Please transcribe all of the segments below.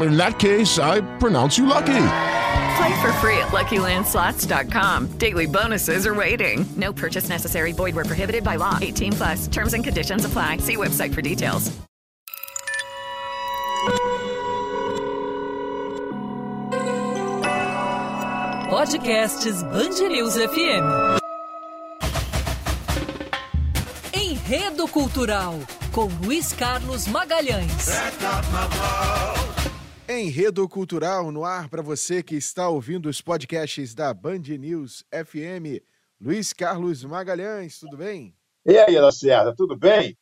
In that case, I pronounce you lucky. Play for free at LuckyLandSlots.com. Daily bonuses are waiting. No purchase necessary. Void were prohibited by law. 18 plus. Terms and conditions apply. See website for details. Podcasts Band News FM. Enredo Cultural com Luiz Carlos Magalhães. Enredo Cultural no ar para você que está ouvindo os podcasts da Band News FM. Luiz Carlos Magalhães, tudo bem? E aí, Lacerda, tudo bem?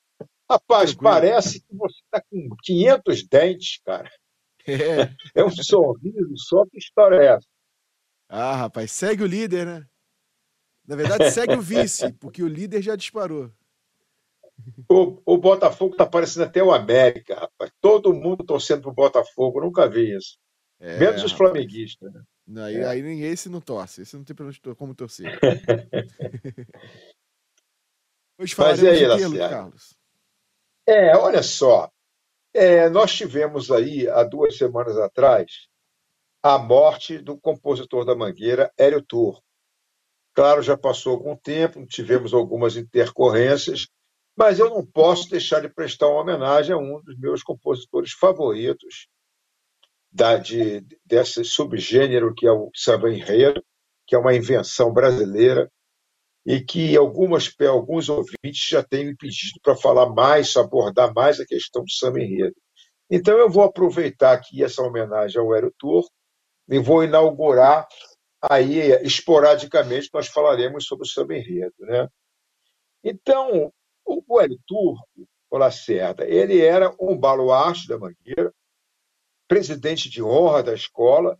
Rapaz, Tranquilo. parece que você está com 500 dentes, cara. É. É um sorriso só. Que história é essa? Ah, rapaz, segue o líder, né? Na verdade, segue o vice, porque o líder já disparou. O, o Botafogo está parecendo até o América, rapaz. Todo mundo torcendo pro Botafogo. Nunca vi isso. É, Menos os flamenguistas, né? Não, aí, É. aí nem esse não torce, esse não tem como torcer. Hoje Mas e aí, Lacerda? Carlos? É, olha só. É, nós tivemos aí, há duas semanas atrás, a morte do compositor da Mangueira, Hélio Turco. Claro, já passou algum tempo, tivemos algumas intercorrências, mas eu não posso deixar de prestar uma homenagem a um dos meus compositores favoritos da, de, desse subgênero que é o samba enredo, que é uma invenção brasileira e que algumas, alguns ouvintes já têm me pedido para falar mais, abordar mais a questão do samba enredo. Então eu vou aproveitar aqui essa homenagem ao Hélio Turco e vou inaugurar aí, esporadicamente, nós falaremos sobre o samba enredo. Né? Então, o Hélio Turco, o Lacerda, ele era um baluarte da Mangueira, presidente de honra da escola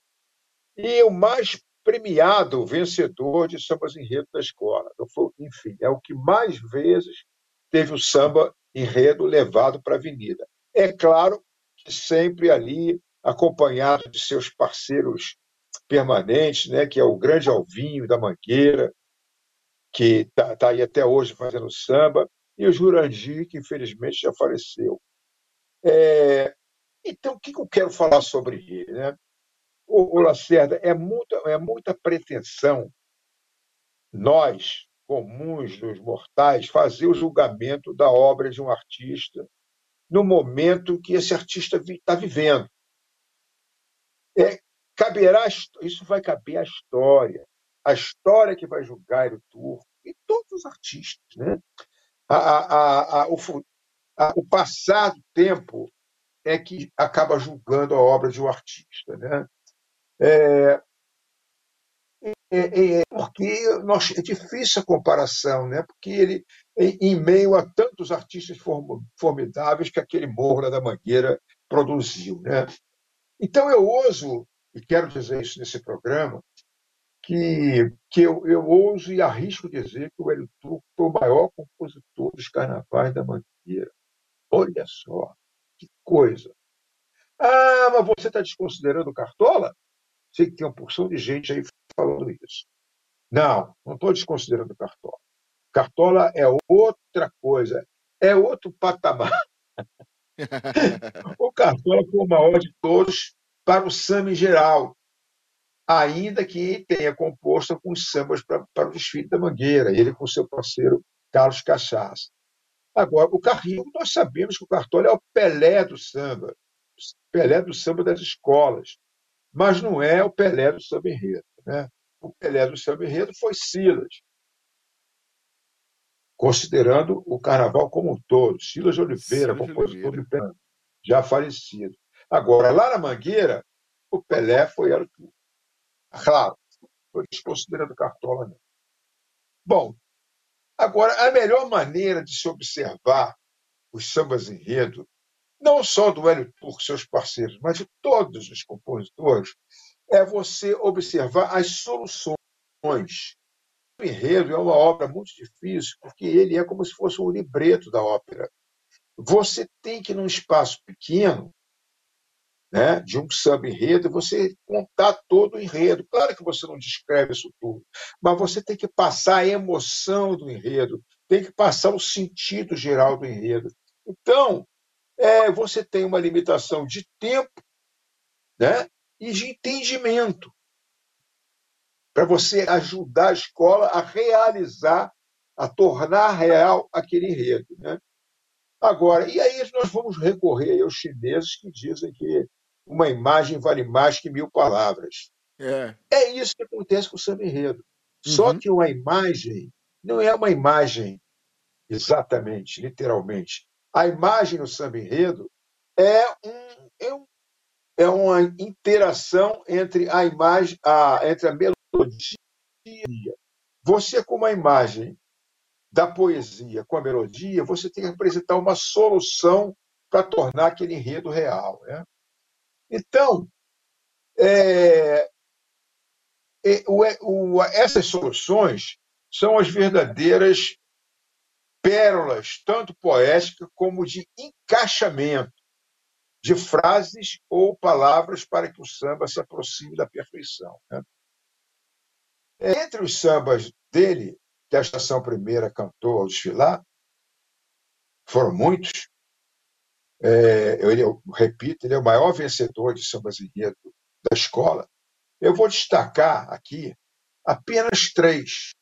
e o mais premiado vencedor de sambas enredo da escola. Enfim, é o que mais vezes teve o samba enredo levado para a avenida. É claro que sempre ali acompanhado de seus parceiros permanentes, né, que é o grande Alvinho da Mangueira, que está aí até hoje fazendo samba, e o Jurandir, que infelizmente já faleceu. É, então, o que eu quero falar sobre ele? Né? O, Lacerda, é muita, é muita pretensão nós, comuns dos mortais, fazer o julgamento da obra de um artista no momento que esse artista está vivendo. É, caberá, isso vai caber à história, a história que vai julgar o Turco e todos os artistas. Né? A- a- a- o, o passado tempo é que acaba julgando a obra de um artista. Né? É, é, é, porque nós, é difícil a comparação, né? porque ele, em, meio a tantos artistas form- formidáveis que aquele Morro da Mangueira produziu. Né? Então, eu ouso, e quero dizer isso nesse programa, que, que eu, eu ouso e arrisco dizer que o Hélio Turco foi o maior compositor dos carnavais da Mangueira. Olha só, que coisa. Ah, mas você está desconsiderando o Cartola? Sei que tem uma porção de gente aí falando isso. Não, não estou desconsiderando o Cartola. Cartola é outra coisa, é outro patamar. O Cartola foi o maior de todos para o samba em geral, ainda que tenha composto alguns sambas para, para o desfile da Mangueira, ele com seu parceiro Carlos Cachaça. Agora, o Carrinho, nós sabemos que o Cartola é o Pelé do samba, Pelé do samba das escolas, mas não é o Pelé do samba enredo. Né? O Pelé do samba enredo foi Silas. considerando o carnaval como um todo. Silas de Oliveira, Silas compositor Oliveira. de Pernambuco, já falecido. Agora, lá na Mangueira, o Pelé foi era tudo. Claro, foi desconsiderando Cartola, não. Bom, agora, a melhor maneira de se observar os sambas enredo, não só do Hélio Turco seus parceiros, mas de todos os compositores, é você observar as soluções. O enredo é uma obra muito difícil, porque ele é como se fosse um libreto da ópera. Você tem que, num espaço pequeno, né, de um samba enredo, você contar todo o enredo. Claro que você não descreve isso tudo, mas você tem que passar a emoção do enredo, tem que passar o sentido geral do enredo. Então, é, você tem uma limitação de tempo né, e de entendimento para você ajudar a escola a realizar, a tornar real aquele enredo. Né? Agora, e aí nós vamos recorrer aos chineses que dizem que uma imagem vale mais que mil palavras. É. É isso que acontece com o samba enredo. Só Uhum. que uma imagem não é uma imagem exatamente, literalmente. A imagem no samba enredo é, um, é, um, é uma interação entre a imagem, a, entre a melodia e a Você, com uma imagem da poesia com a melodia, você tem que apresentar uma solução para tornar aquele enredo real. Né? Então, é, é, o, o, essas soluções são as verdadeiras pérolas, tanto poéticas como de encaixamento de frases ou palavras para que o samba se aproxime da perfeição. Né? Entre os sambas dele, que a Estação Primeira cantou ao desfilar, foram muitos. É, eu, eu repito, ele é o maior vencedor de sambas enredo da escola. Eu vou destacar aqui apenas três,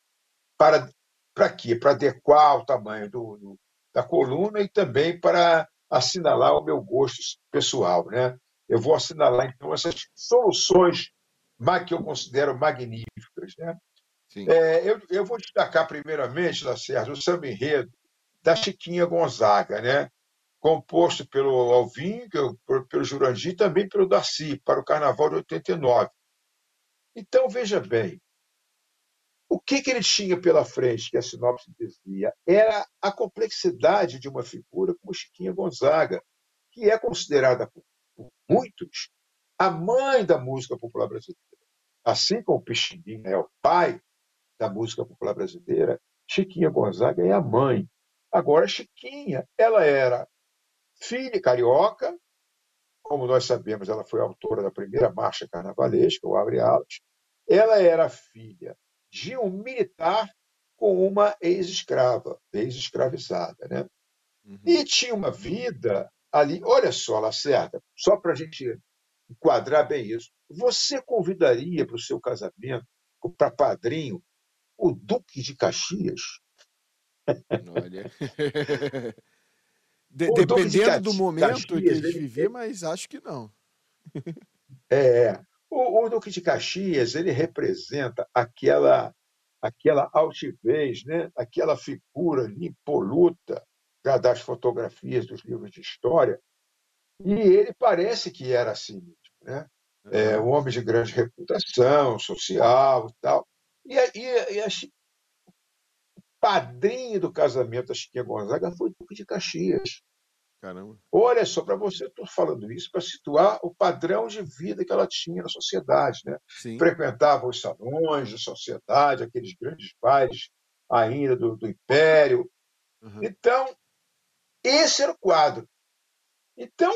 para, para quê? Para adequar o tamanho do, do, da coluna e também para assinalar o meu gosto pessoal. Né? Eu vou assinalar, então, essas soluções que eu considero magníficas. Né? É, eu, eu, vou destacar, primeiramente, Lacerda, o samba enredo da Chiquinha Gonzaga, né? Composto pelo Alvim, pelo Jurandir e também pelo Darcy, para o Carnaval de 89. Então, veja bem, o que, que ele tinha pela frente, que a sinopse dizia? Era a complexidade de uma figura como Chiquinha Gonzaga, que é considerada por muitos a mãe da música popular brasileira. Assim como Pixinguinha é o pai da música popular brasileira, Chiquinha Gonzaga é a mãe. Agora, Chiquinha, ela era filha carioca, como nós sabemos, ela foi autora da primeira marcha carnavalesca, o Abre Alas. Ela era filha de um militar com uma ex-escrava, ex-escravizada. Né? Uhum. E tinha uma vida ali. Olha só, Lacerda, só para a gente enquadrar bem isso. Você convidaria para o seu casamento, para padrinho, o Duque de Caxias? Olha. De, dependendo do momento Caxias, que a gente vivia, mas acho que não. É, o, o, Duque de Caxias ele representa aquela aquela altivez, né? aquela figura impoluta das fotografias dos livros de história, e ele parece que era assim mesmo, né? É, um homem de grande reputação social e tal. E, e, e a, o padrinho do casamento da Chiquinha Gonzaga foi o Duque de Caxias. Caramba. Olha só, para você, estou falando isso para situar o padrão de vida que ela tinha na sociedade. Né? Sim. Frequentava os salões da sociedade, aqueles grandes bailes ainda do, do Império. Uhum. Então, esse era o quadro. Então,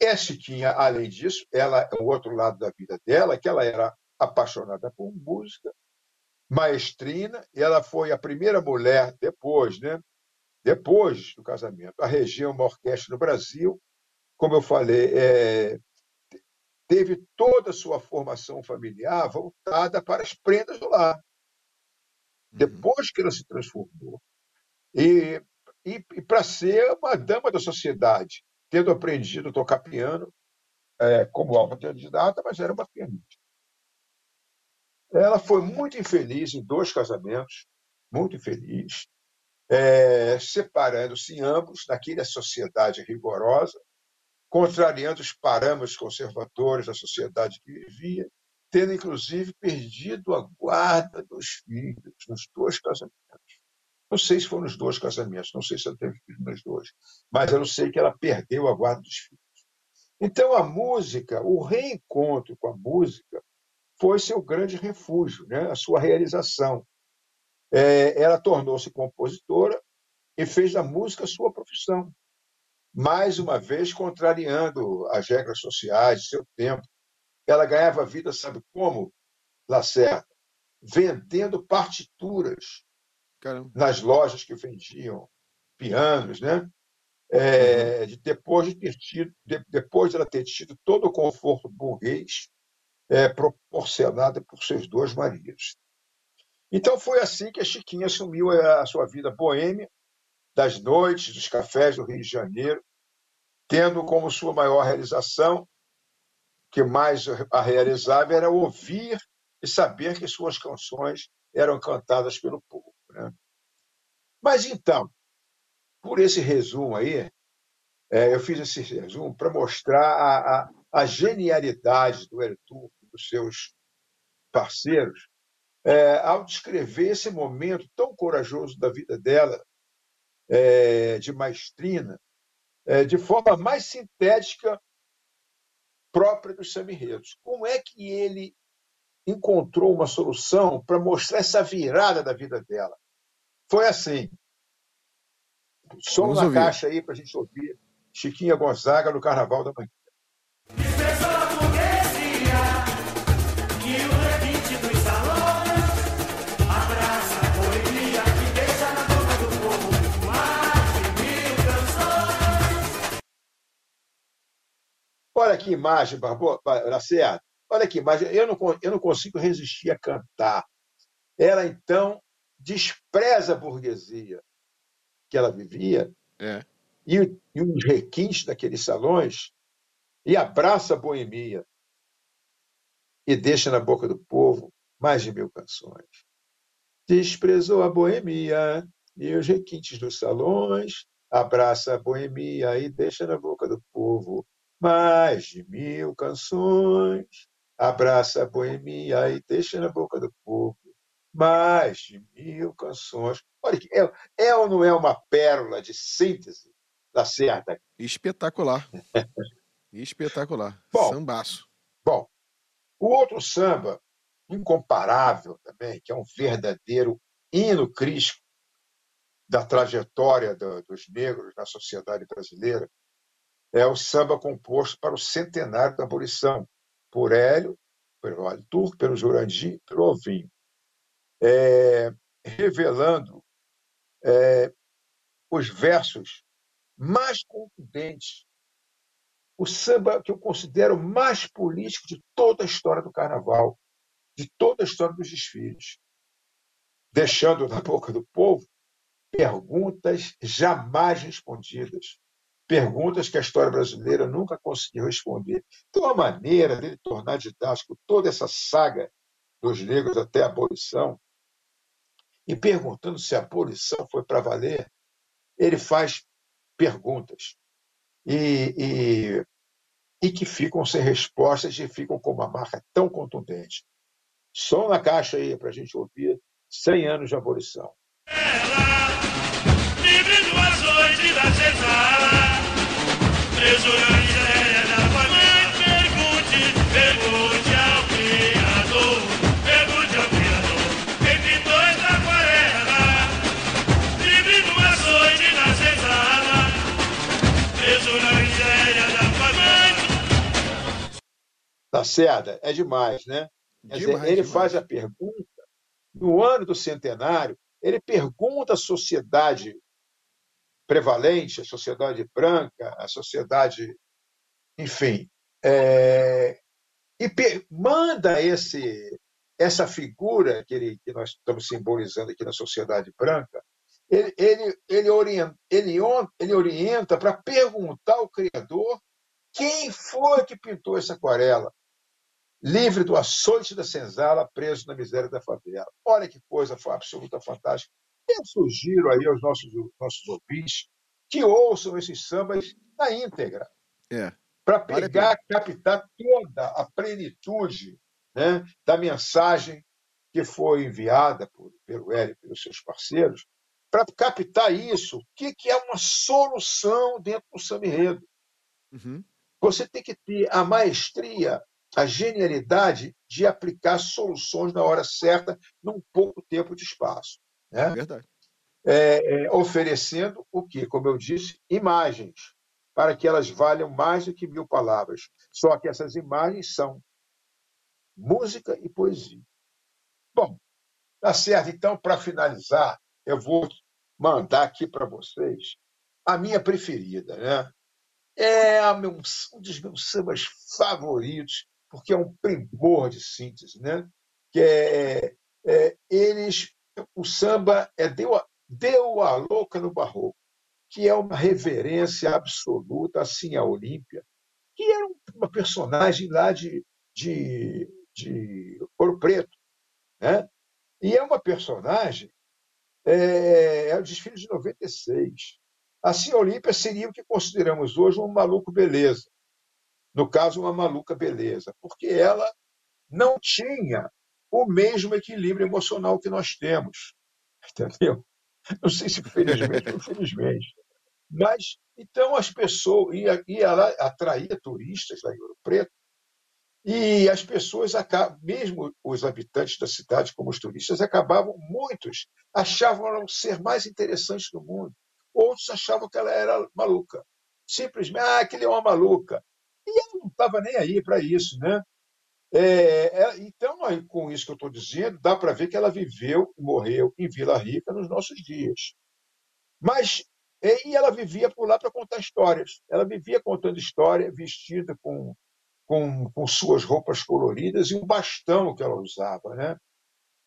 a Chiquinha, além disso, ela o outro lado da vida dela, que ela era apaixonada por música, maestrina, e ela foi a primeira mulher depois, né? Depois do casamento, a reger uma orquestra no Brasil. Como eu falei, é, teve toda a sua formação familiar voltada para as prendas do lar. Depois que ela se transformou. E, e, e para ser uma dama da sociedade, tendo aprendido a tocar piano é, como autodidata, mas era uma pianista. Ela foi muito infeliz em dois casamentos, muito infeliz. É, separando-se ambos naquela sociedade rigorosa, contrariando os parâmetros conservadores da sociedade que vivia, tendo inclusive perdido a guarda dos filhos nos dois casamentos. Não sei se foram nos dois casamentos, não sei se ela teve filho nos dois, mas eu sei que ela perdeu a guarda dos filhos. Então a música, o reencontro com a música, foi seu grande refúgio, né? a sua realização. É, ela tornou-se compositora e fez da música sua profissão. Mais uma vez, contrariando as regras sociais de seu tempo. Ela ganhava vida, sabe como, Lacerda? Vendendo partituras Caramba. nas lojas que vendiam pianos, né? É, de, depois de ter tido, de, depois de ela ter tido todo o conforto burguês é, proporcionado por seus dois maridos. Então foi assim que a Chiquinha assumiu a sua vida boêmia, das noites, dos cafés do Rio de Janeiro, tendo como sua maior realização, que mais a realizava, era ouvir e saber que suas canções eram cantadas pelo povo. Né? Mas então, por esse resumo aí, é, eu fiz esse resumo para mostrar a, a, a, genialidade do Hélio e dos seus parceiros é, ao descrever esse momento tão corajoso da vida dela, é, de maestrina, é, de forma mais sintética própria dos samirredos. Como é que ele encontrou uma solução para mostrar essa virada da vida dela? Foi assim. Som Vamos na ouvir. caixa aí para a gente ouvir Chiquinha Gonzaga no Carnaval da Manhã. Olha que imagem, Barbosa, Lacerda. Olha que imagem. Eu não, eu não consigo resistir a cantar. Ela, então, despreza a burguesia que ela vivia É. e, e os requintes daqueles salões e abraça a boemia e deixa na boca do povo mais de mil canções. Desprezou a boemia e os requintes dos salões, abraça a boemia e deixa na boca do povo mais de mil canções. Abraça a boemia e deixa na boca do povo mais de mil canções. Olha, que é, é ou não é uma pérola de síntese da certa? Espetacular. Espetacular. Bom. Sambaço. Bom, o outro samba, incomparável também, que é um verdadeiro hino crístico da trajetória do- dos negros na sociedade brasileira, é o samba composto para o centenário da abolição, por Hélio, pelo Hélio Turco, pelo Jurandir, pelo Ovinho, É, revelando é, os versos mais contundentes o samba que eu considero mais político de toda a história do carnaval, de toda a história dos desfiles, deixando na boca do povo perguntas jamais respondidas, perguntas que a história brasileira nunca conseguiu responder. Então, a maneira dele tornar didático toda essa saga dos negros até a abolição, e perguntando se a abolição foi para valer, ele faz perguntas. E, e e que ficam sem respostas e ficam com uma marca tão contundente. Som na caixa aí para a gente ouvir 100 anos de abolição. Livre Lacerda, é demais, né? Quer dizer, Demais, ele demais. faz a pergunta, no ano do centenário, ele pergunta à sociedade prevalente, a sociedade branca, a sociedade, enfim, é, e manda esse, essa figura que, ele, que nós estamos simbolizando aqui na sociedade branca, ele, ele, ele orienta, ele, ele orienta para perguntar ao Criador quem foi que pintou essa aquarela livre do açoite da senzala, preso na miséria da favela. Olha que coisa absoluta fantástica. Eu sugiro aí aos nossos, nossos ouvintes que ouçam esses sambas na íntegra, É. para pegar, captar toda a plenitude né, da mensagem que foi enviada por, pelo Hélio e pelos seus parceiros, para captar isso, o que, que é uma solução dentro do samba enredo. Uhum. Você tem que ter a maestria, a genialidade de aplicar soluções na hora certa, num pouco tempo de espaço. Né? Verdade. É, é, oferecendo o que, como eu disse, imagens, para que elas valham mais do que mil palavras. Só que essas imagens são música e poesia. Bom, tá certo. Então, para finalizar, eu vou mandar aqui para vocês a minha preferida, né? É meu- um dos meus sambas favoritos, porque é um primor de síntese, né? Que é, é, eles, o samba é deu a, deu a louca no barroco, que é uma reverência absoluta assim à Olímpia, que era um- uma personagem lá de, de, de Ouro Preto, né? E é uma personagem, é, é o desfile de 96. Assim, a Olímpia seria o que consideramos hoje um maluco beleza. No caso, uma maluca beleza, porque ela não tinha o mesmo equilíbrio emocional que nós temos. Entendeu? Não sei se felizmente ou infelizmente. Mas, então, as pessoas. E, e ela atraía turistas lá em Ouro Preto, e as pessoas, mesmo os habitantes da cidade, como os turistas, acabavam, muitos achavam ela ser mais interessante do mundo. Outros achavam que ela era maluca. Simplesmente, ah, aquele é uma maluca. E ela não estava nem aí para isso, né? É, é, então, com isso que eu estou dizendo, dá para ver que ela viveu e morreu em Vila Rica nos nossos dias. Mas é, e ela vivia por lá para contar histórias. Ela vivia contando história, vestida com, com, com suas roupas coloridas e um bastão que ela usava, né?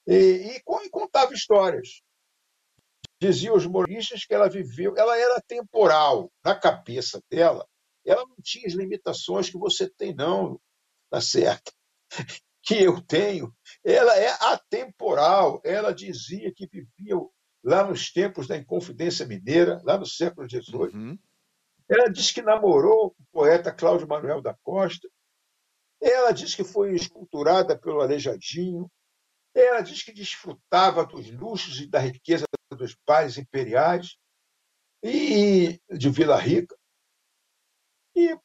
E, e, e contava histórias. Diziam os humoristas que ela viveu, ela era temporal na cabeça dela. Ela não tinha as limitações que você tem, não, tá certo? Que eu tenho. Ela é atemporal. Ela dizia que vivia lá nos tempos da Inconfidência Mineira, lá no século XVIII. Uhum. Ela disse que namorou o poeta Cláudio Manuel da Costa. Ela disse que foi esculturada pelo Aleijadinho. Ela diz que desfrutava dos luxos e da riqueza dos bailes imperiais e de Vila Rica. E,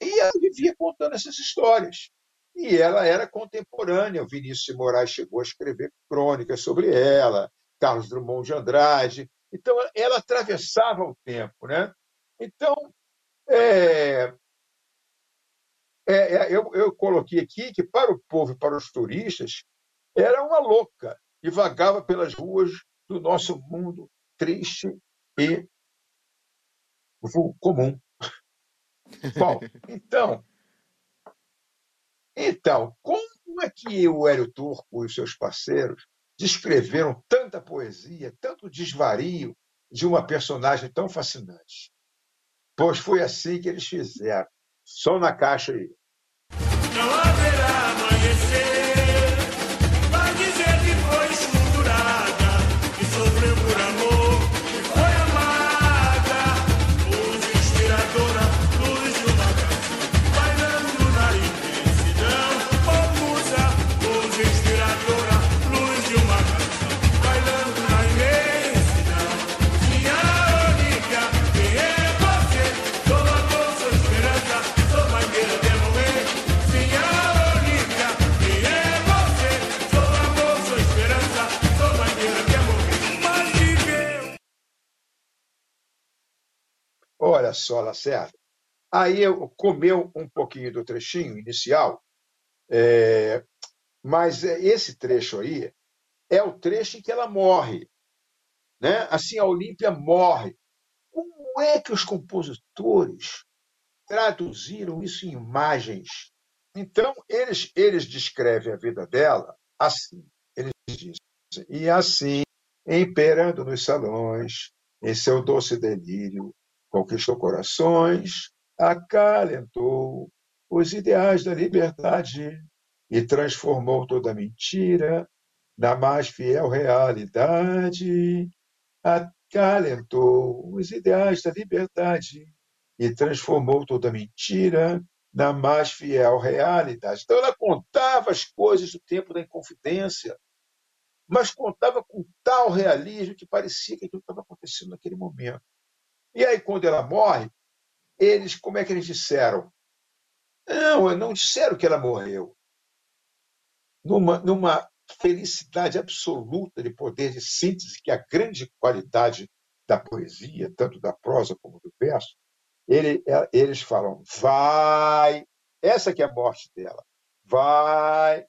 e ela vivia contando essas histórias. E ela era contemporânea. O Vinícius de Moraes chegou a escrever crônicas sobre ela, Carlos Drummond de Andrade. Então, ela atravessava o tempo. Né? Então, é, é, é, eu, eu coloquei aqui que, para o povo e para os turistas, era uma louca e vagava pelas ruas do nosso mundo triste e comum. Bom, então, então, como é que o Hélio Turco e os seus parceiros descreveram tanta poesia, tanto desvario de uma personagem tão fascinante? Pois foi assim que eles fizeram. Só na caixa aí. Não haverá amanhecer. Olha só, Lacerda. Aí eu comeu um pouquinho do trechinho inicial, é, mas é, esse trecho aí é o trecho em que ela morre. Né? Assim, a Olímpia morre. Como é que os compositores traduziram isso em imagens? Então, eles, eles descrevem a vida dela assim. Eles dizem, e assim, imperando nos salões, em seu doce delírio, conquistou corações, acalentou os ideais da liberdade e transformou toda mentira na mais fiel realidade, acalentou os ideais da liberdade e transformou toda mentira na mais fiel realidade. Então, ela contava as coisas do tempo da Inconfidência, mas contava com tal realismo que parecia que aquilo estava acontecendo naquele momento. E aí, quando ela morre, eles, como é que eles disseram? Não, não disseram que ela morreu. Numa, numa felicidade absoluta de poder de síntese, que é a grande qualidade da poesia, tanto da prosa como do verso, ele, eles falam, vai, essa que é a morte dela, vai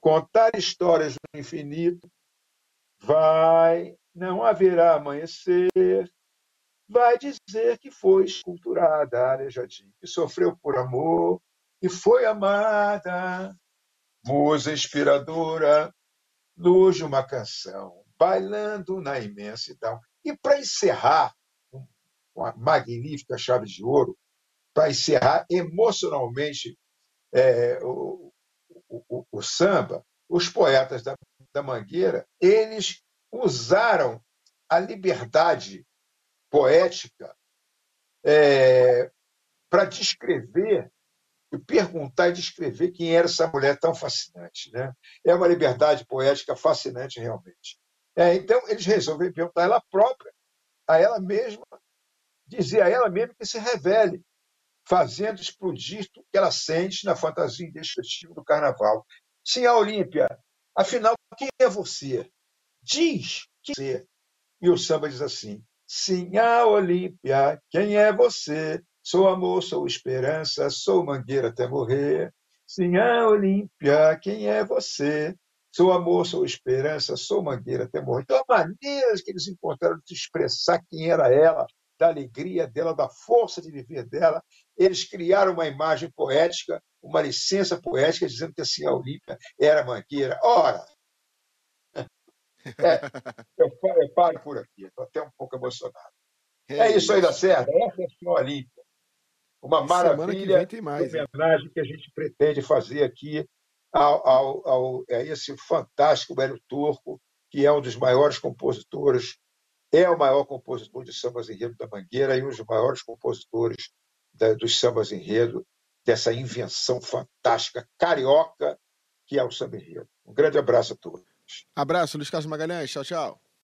contar histórias do infinito, vai, não haverá amanhecer, vai dizer que foi esculturada a Aleijadinha, que sofreu por amor e foi amada, musa inspiradora, luz de uma canção, bailando na imensidão. E para encerrar, uma magnífica chave de ouro, para encerrar emocionalmente é, o, o, o, samba, os poetas da, da Mangueira, eles usaram a liberdade poética é, para descrever e perguntar e descrever quem era essa mulher tão fascinante. Né? É uma liberdade poética fascinante, realmente. É, então, eles resolveram perguntar a ela própria, a ela mesma, dizer a ela mesma que se revele, fazendo explodir tudo que ela sente na fantasia indestrutível do carnaval. Sim, a Olímpia, afinal, quem é você? Diz quem é você. E o samba diz assim: A Olímpia, quem é você? Sou amor, sou esperança, sou mangueira até morrer. A Olímpia, quem é você? Sou amor, sou esperança, sou mangueira até morrer. Então, a maneira que eles encontraram de expressar quem era ela, da alegria dela, da força de viver dela, eles criaram uma imagem poética, uma licença poética, dizendo que assim a Olímpia era mangueira. Ora, é, eu, eu paro por aqui, estou até um pouco emocionado. É, é isso aí da Serra, essa é a senhora Olímpia. Uma maravilha de homenagem que a gente pretende fazer aqui ao, ao, ao, a esse fantástico Hélio Turco, que é um dos maiores compositores, é o maior compositor de sambas enredo da Mangueira e um dos maiores compositores da, dos sambas enredo, dessa invenção fantástica carioca que é o samba enredo. Um grande abraço a todos. Abraço, Luiz Carlos Magalhães. Tchau, tchau.